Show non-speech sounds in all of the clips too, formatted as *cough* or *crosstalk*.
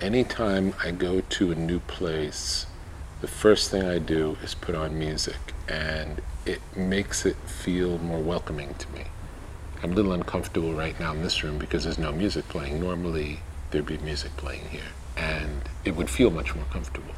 anytime I go to a new place, the first thing I do is put on music, and it makes it feel more welcoming to me. I'm a little uncomfortable right now in this room because there's no music playing. Normally, there'd be music playing here, and it would feel much more comfortable.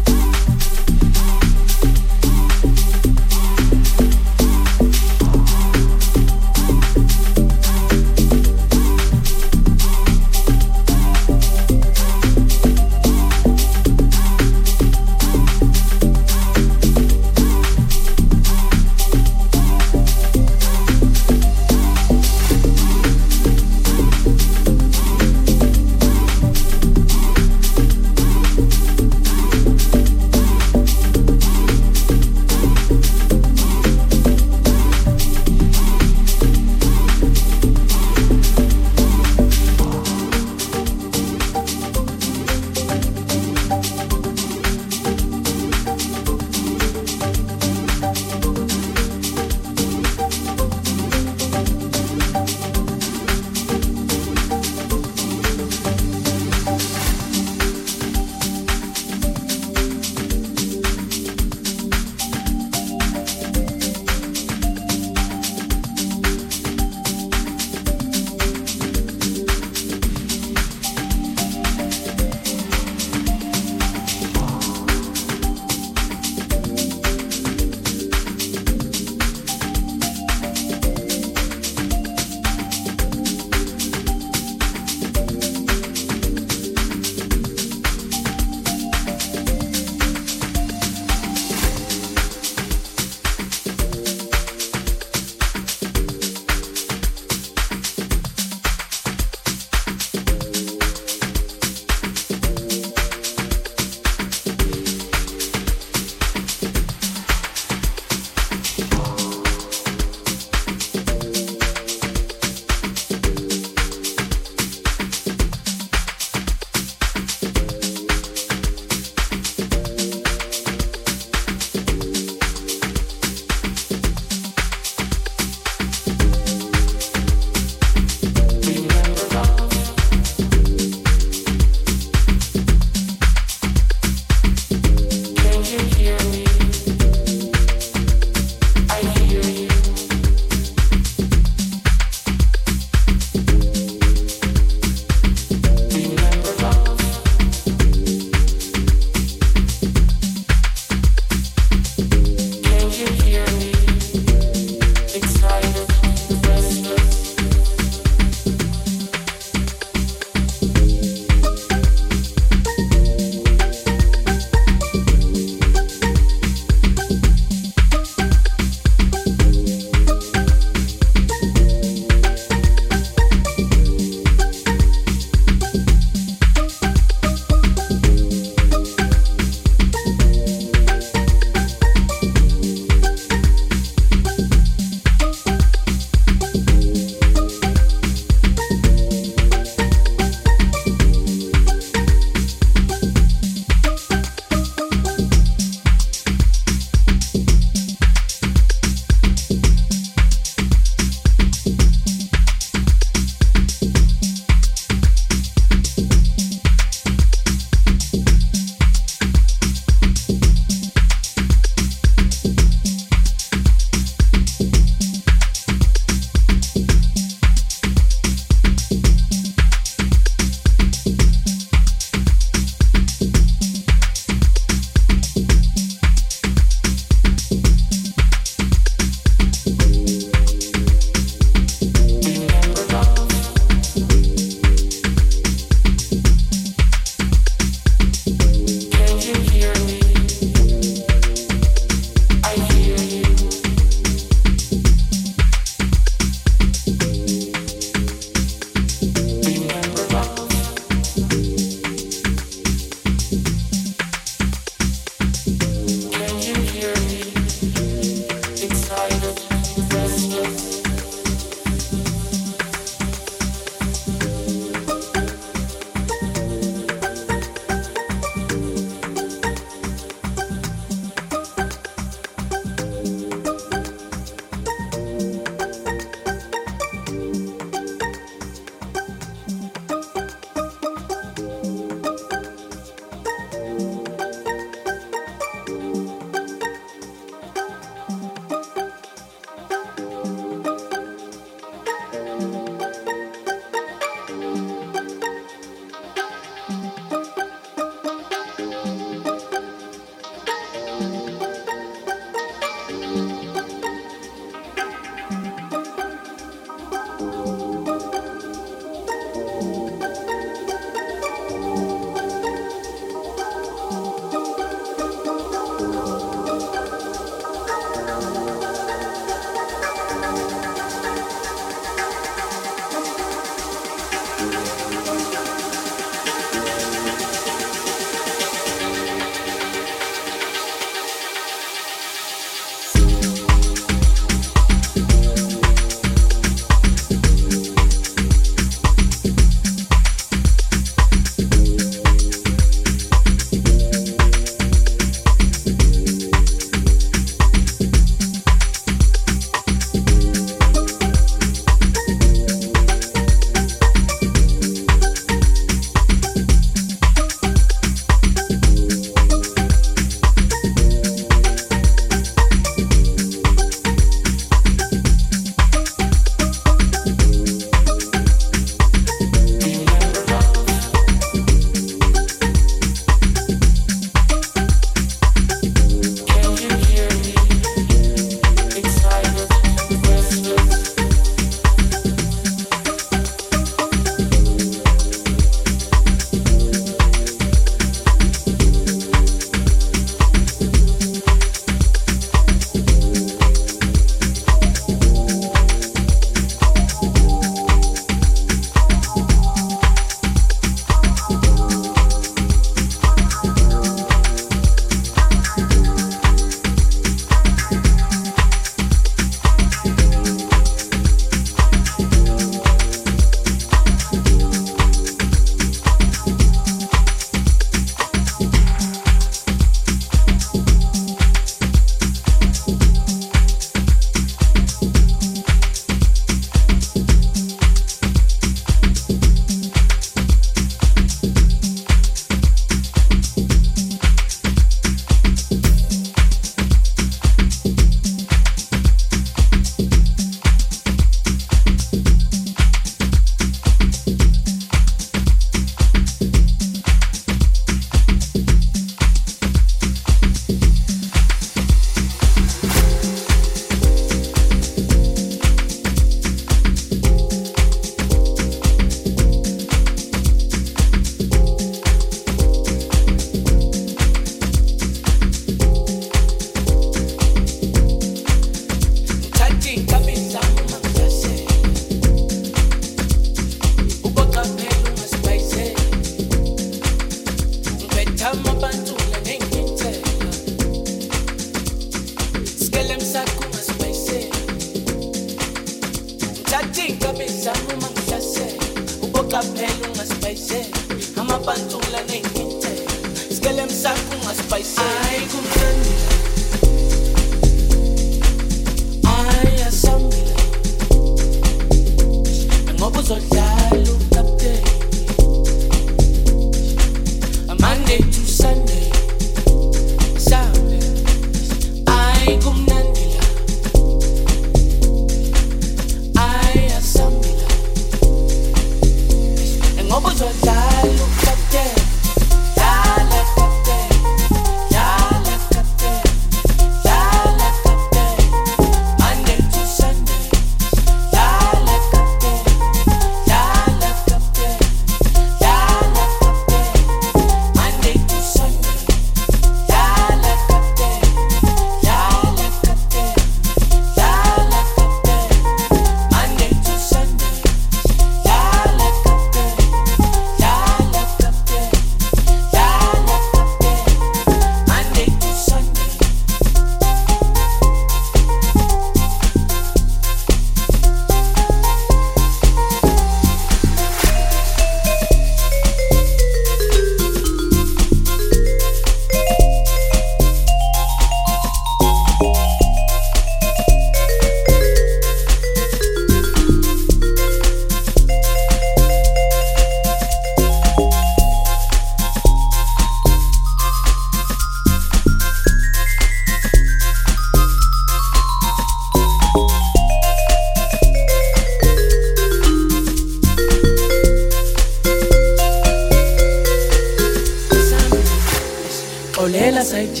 SIG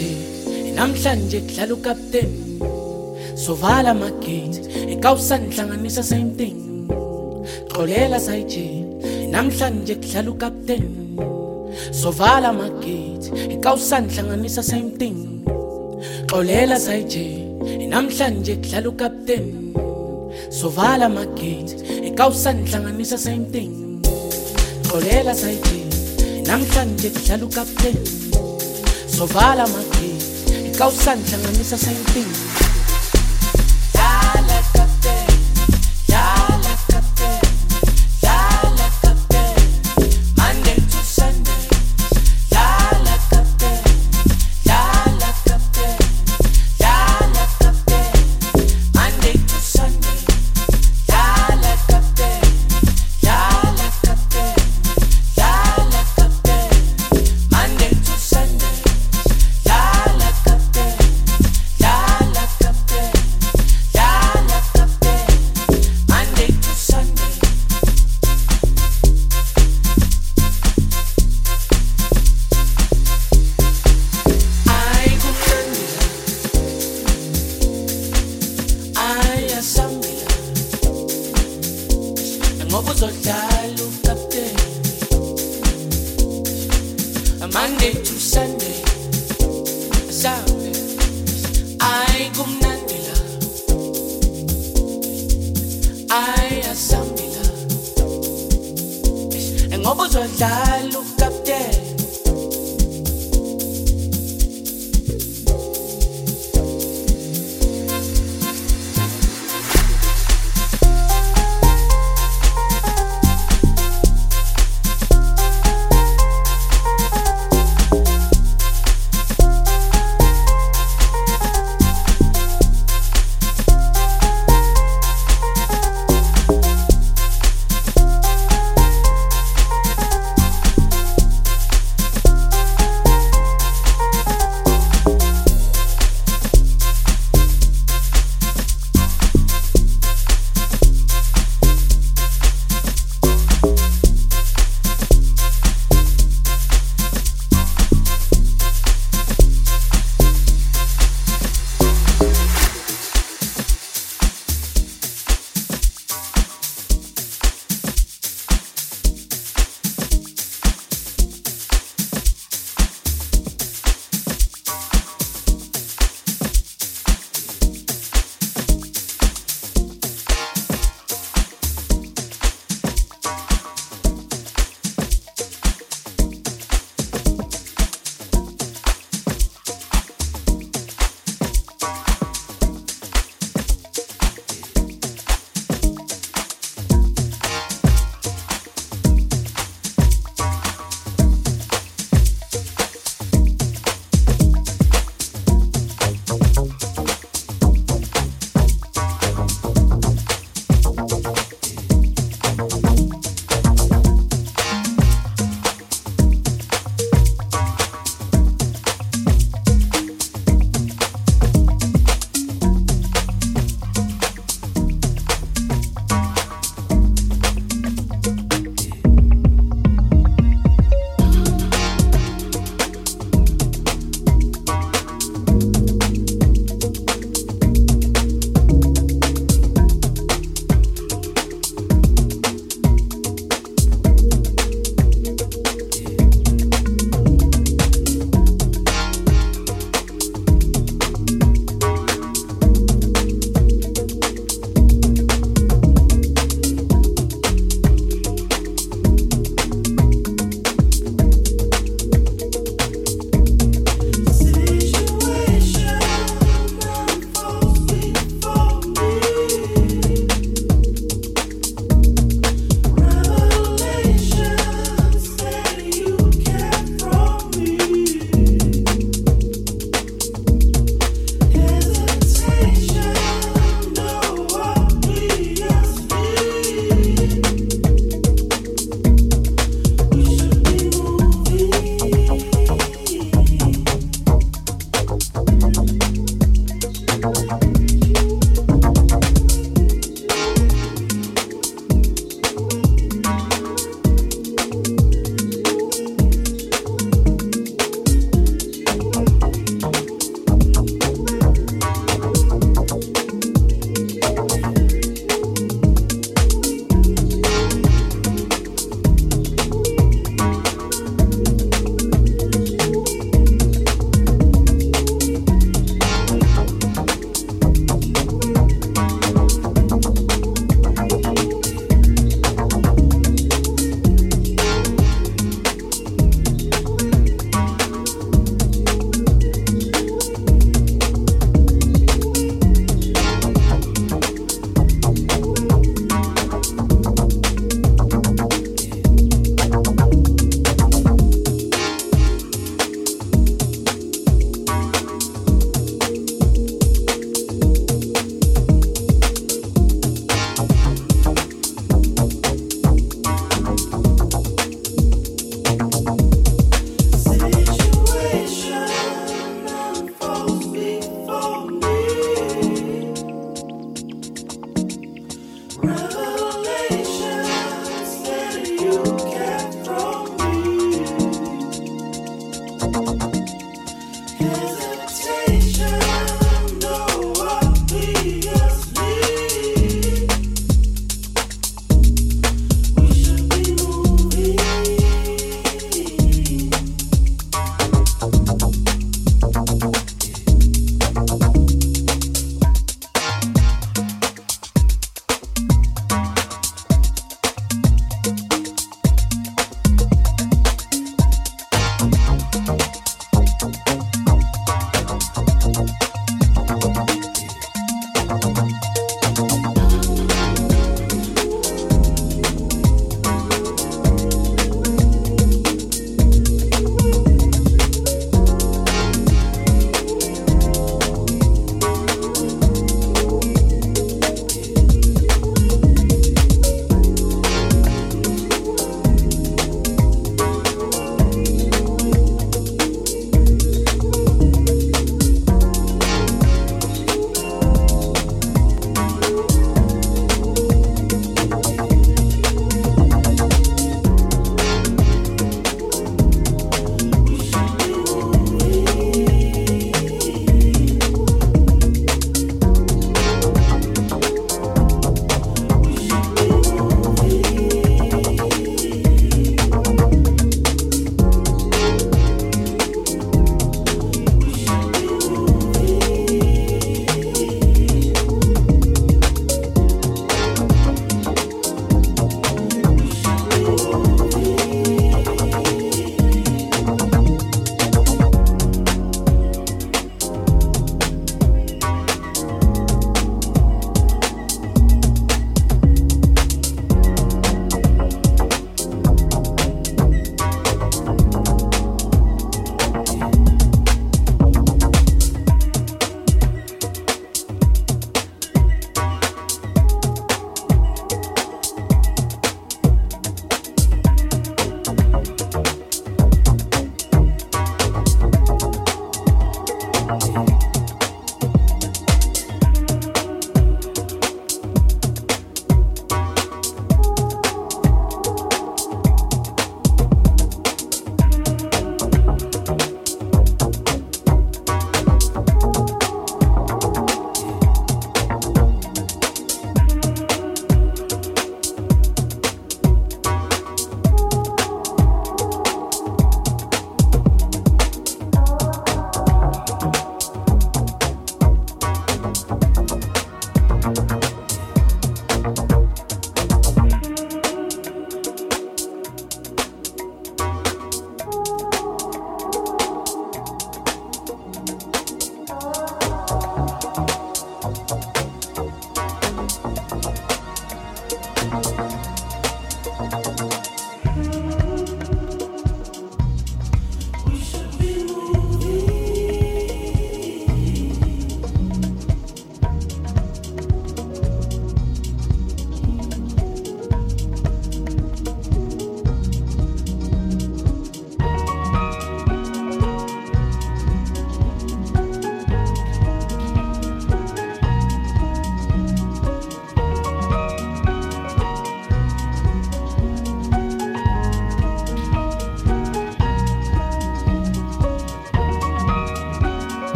namhlanje kudlala ukapten sovala amagate ekawusani hlanganisa same thing. Xolela SIG namhlanje kudlala ukapten sovala amagate ekawusani hlanganisa same thing. Xolela SIG namhlanje kudlala ukapten sovala amagate ekawusani hlanganisa same thing. Xolela SIG namhlanje kudlala ukapten sovala amachithi ikawusanhlanganisa sayimfini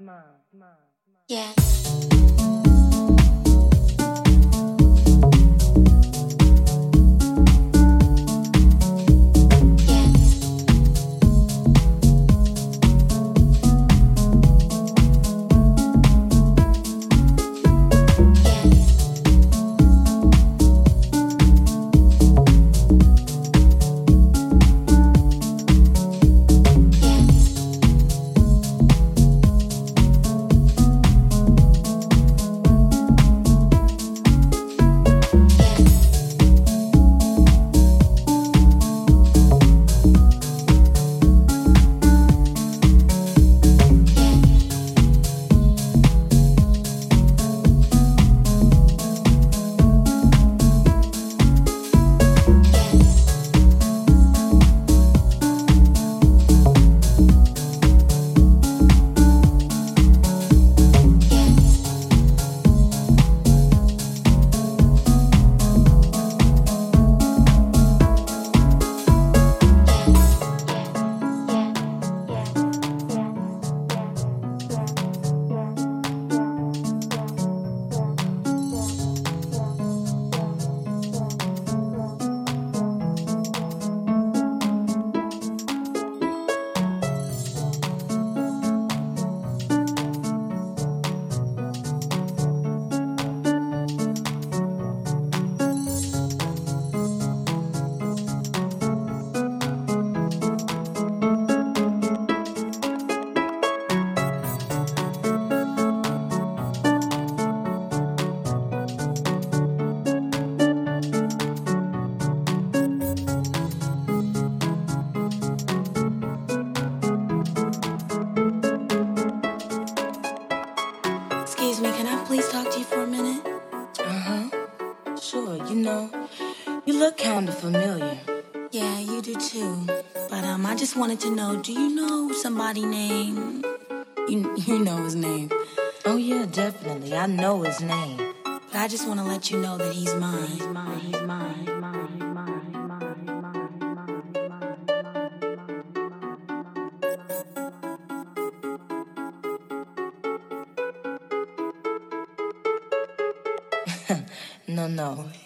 Mine.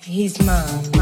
He's mine,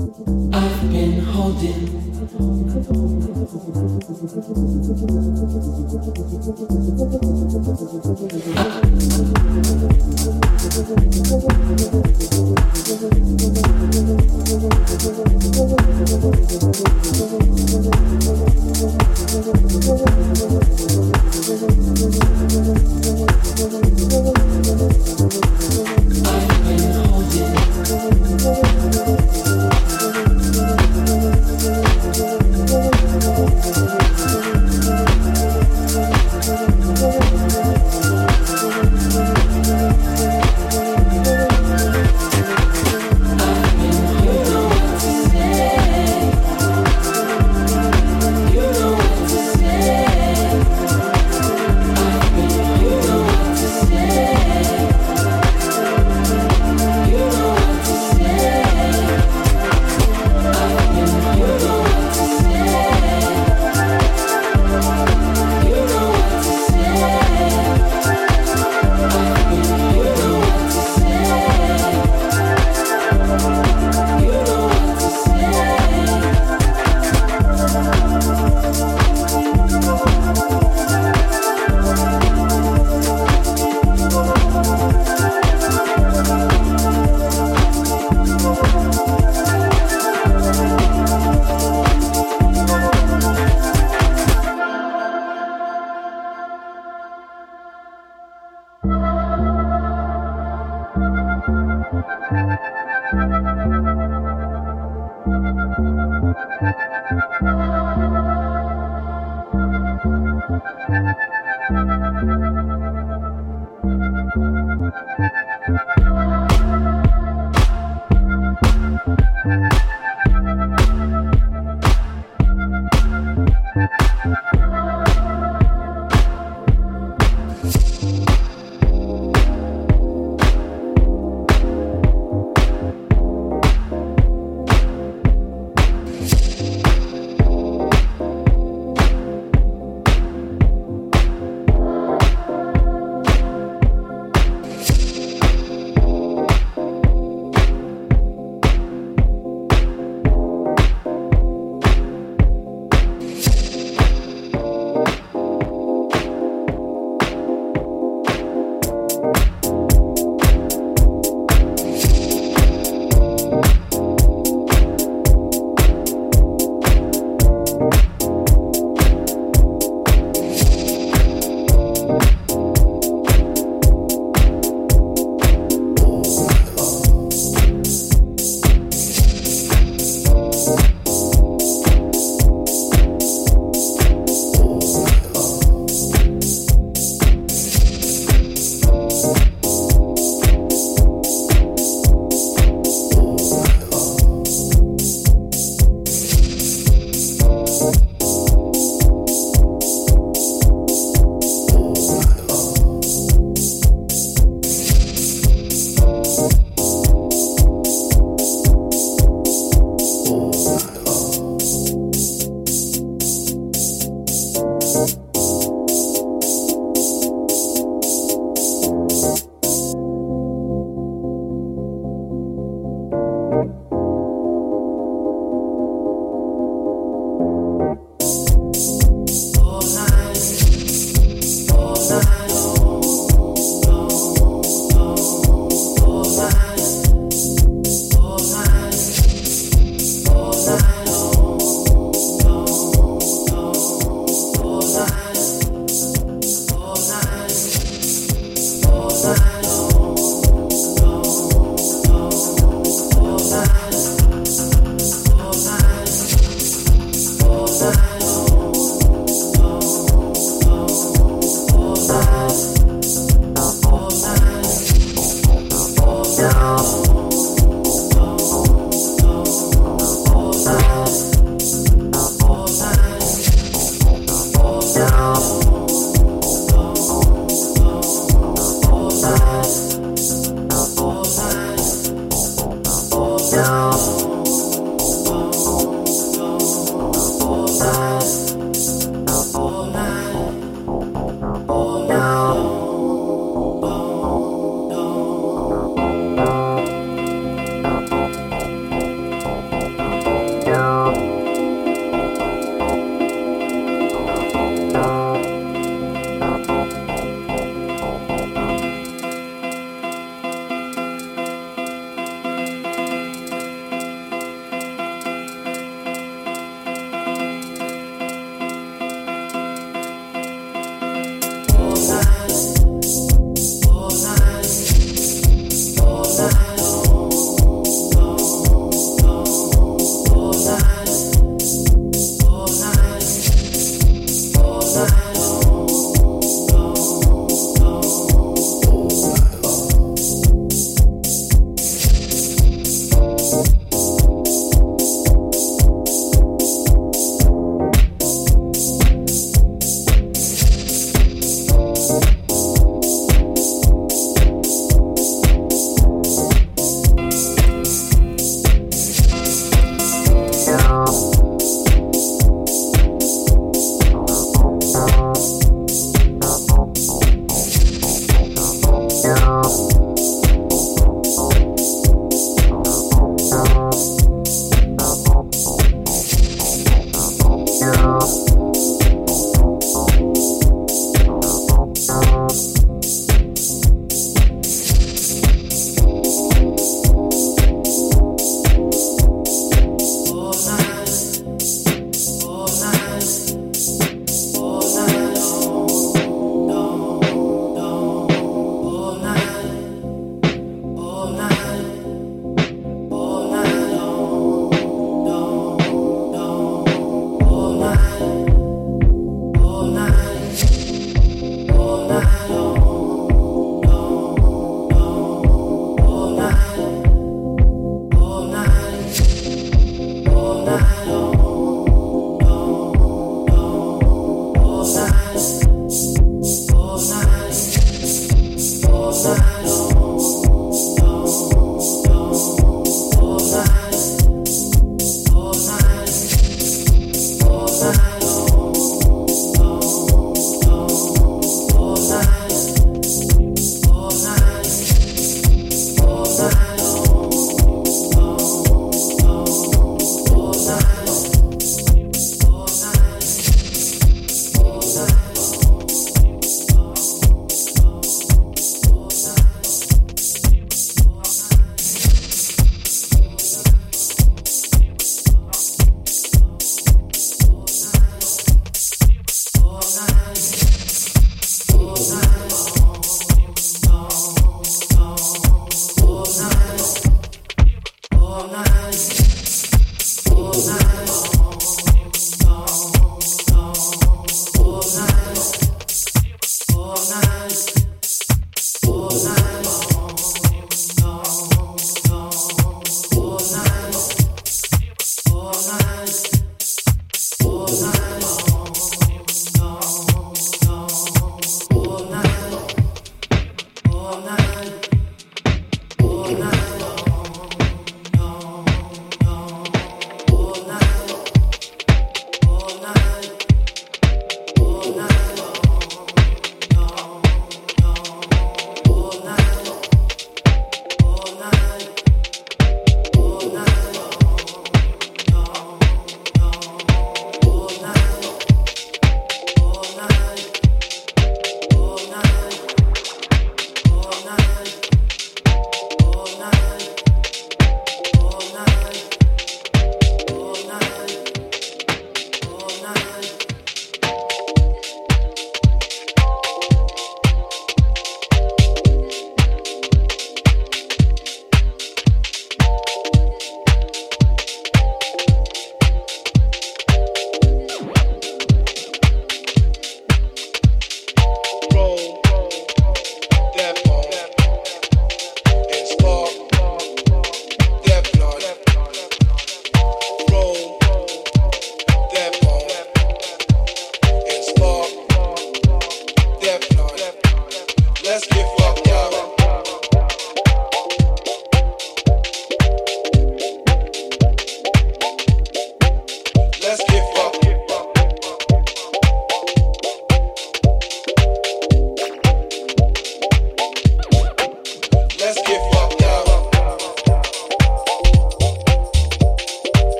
I've been holding.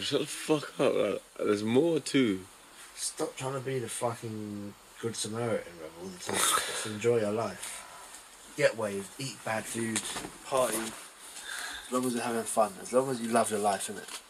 Bruv. Shut the fuck up. Like, there's more too. Stop trying to be the fucking good Samaritan, bruv, all the time. *laughs* Just enjoy your life. Get waved, eat bad food, party. As long as you're having fun, as long as you love your life, innit?